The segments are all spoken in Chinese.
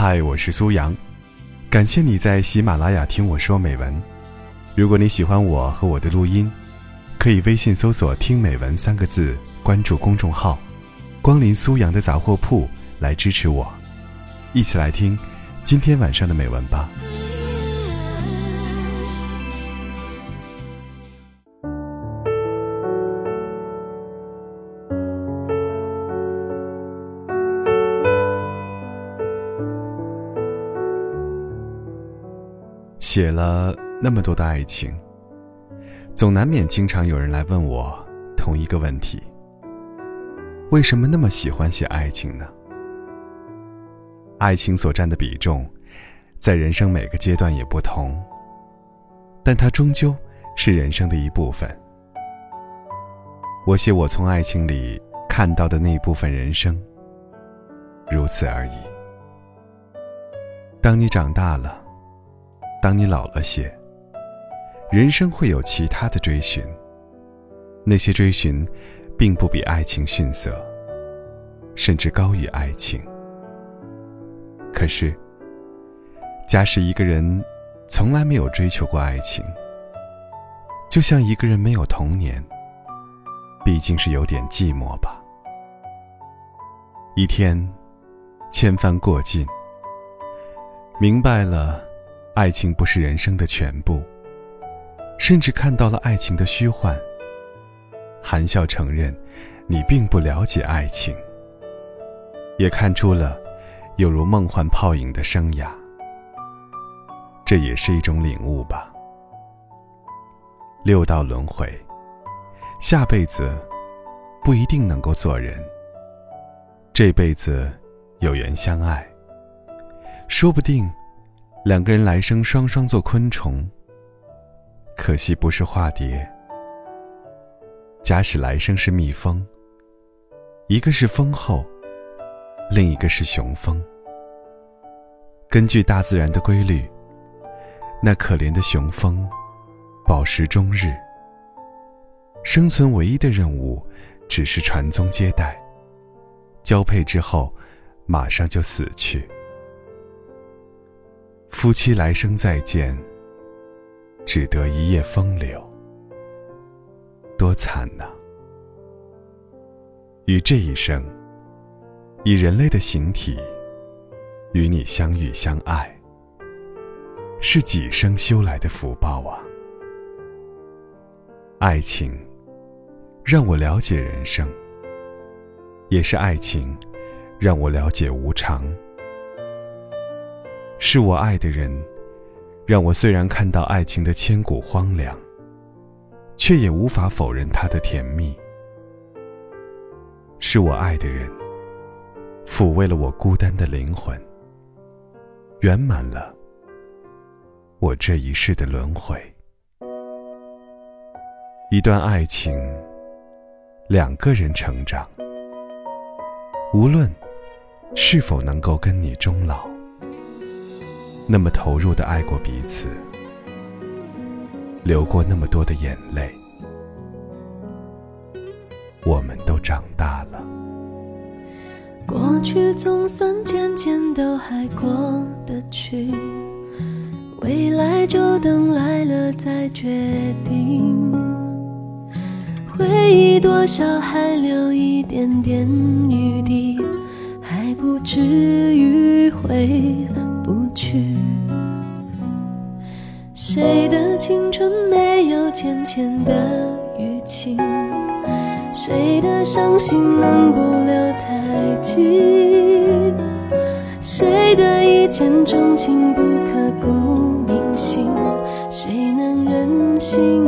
嗨，我是苏阳，感谢你在喜马拉雅听我说美文。如果你喜欢我和我的录音，可以微信搜索“听美文”三个字，关注公众号“光临苏阳的杂货铺”来支持我。一起来听今天晚上的美文吧。写了那么多的爱情，总难免经常有人来问我同一个问题：为什么那么喜欢写爱情呢？爱情所占的比重，在人生每个阶段也不同，但它终究是人生的一部分。我写我从爱情里看到的那一部分人生，如此而已。当你长大了。当你老了些，人生会有其他的追寻。那些追寻，并不比爱情逊色，甚至高于爱情。可是，假使一个人从来没有追求过爱情，就像一个人没有童年，毕竟是有点寂寞吧。一天，千帆过尽，明白了。爱情不是人生的全部，甚至看到了爱情的虚幻。含笑承认，你并不了解爱情，也看出了有如梦幻泡影的生涯。这也是一种领悟吧。六道轮回，下辈子不一定能够做人。这辈子有缘相爱，说不定。两个人来生双双做昆虫，可惜不是化蝶。假使来生是蜜蜂，一个是蜂后，另一个是雄蜂。根据大自然的规律，那可怜的雄蜂饱食终日，生存唯一的任务只是传宗接代，交配之后马上就死去。夫妻来生再见，只得一夜风流，多惨呐！与这一生，以人类的形体与你相遇相爱，是几生修来的福报啊！爱情让我了解人生，也是爱情让我了解无常。是我爱的人，让我虽然看到爱情的千古荒凉，却也无法否认它的甜蜜。是我爱的人，抚慰了我孤单的灵魂，圆满了我这一世的轮回。一段爱情，两个人成长，无论是否能够跟你终老。那么投入的爱过彼此，流过那么多的眼泪，我们都长大了。过去总算渐渐都还过得去，未来就等来了再决定。回忆多少还留一点点余地，还不至于回。不去，谁的青春没有浅浅的淤青？谁的伤心能不留太迹？谁的一见钟情不刻骨铭心？谁能忍心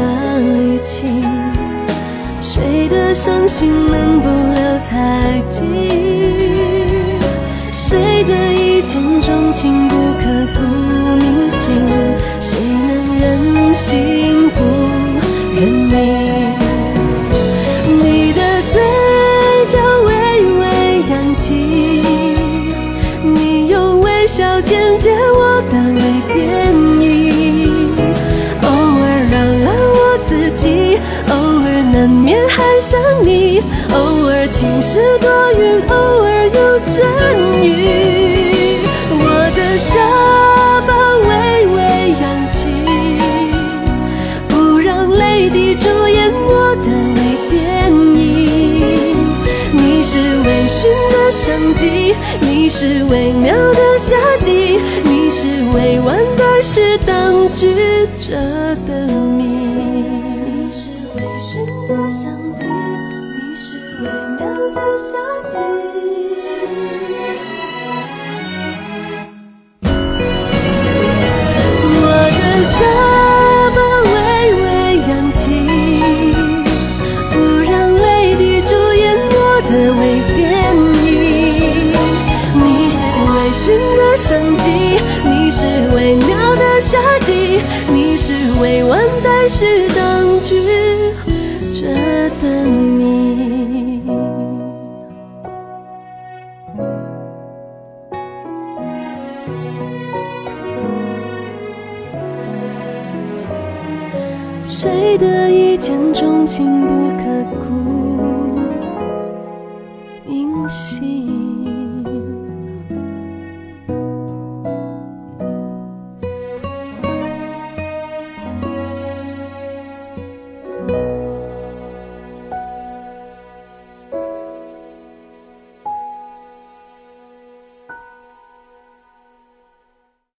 的力气？谁的伤心能不留太迹？谁的一见钟情不刻骨铭心？谁能忍心偶尔晴时多云，偶尔有阵雨。我的下巴微微扬起，不让泪滴主演我的微电影。你是微醺的相机，你是微妙的夏季，你是未完待续当局者的夏季。我的下巴微微扬起，不让泪滴主演我的微电影。你是微醺的生机，你是微妙的夏季，你是未完待续当局谁的一见钟情不刻骨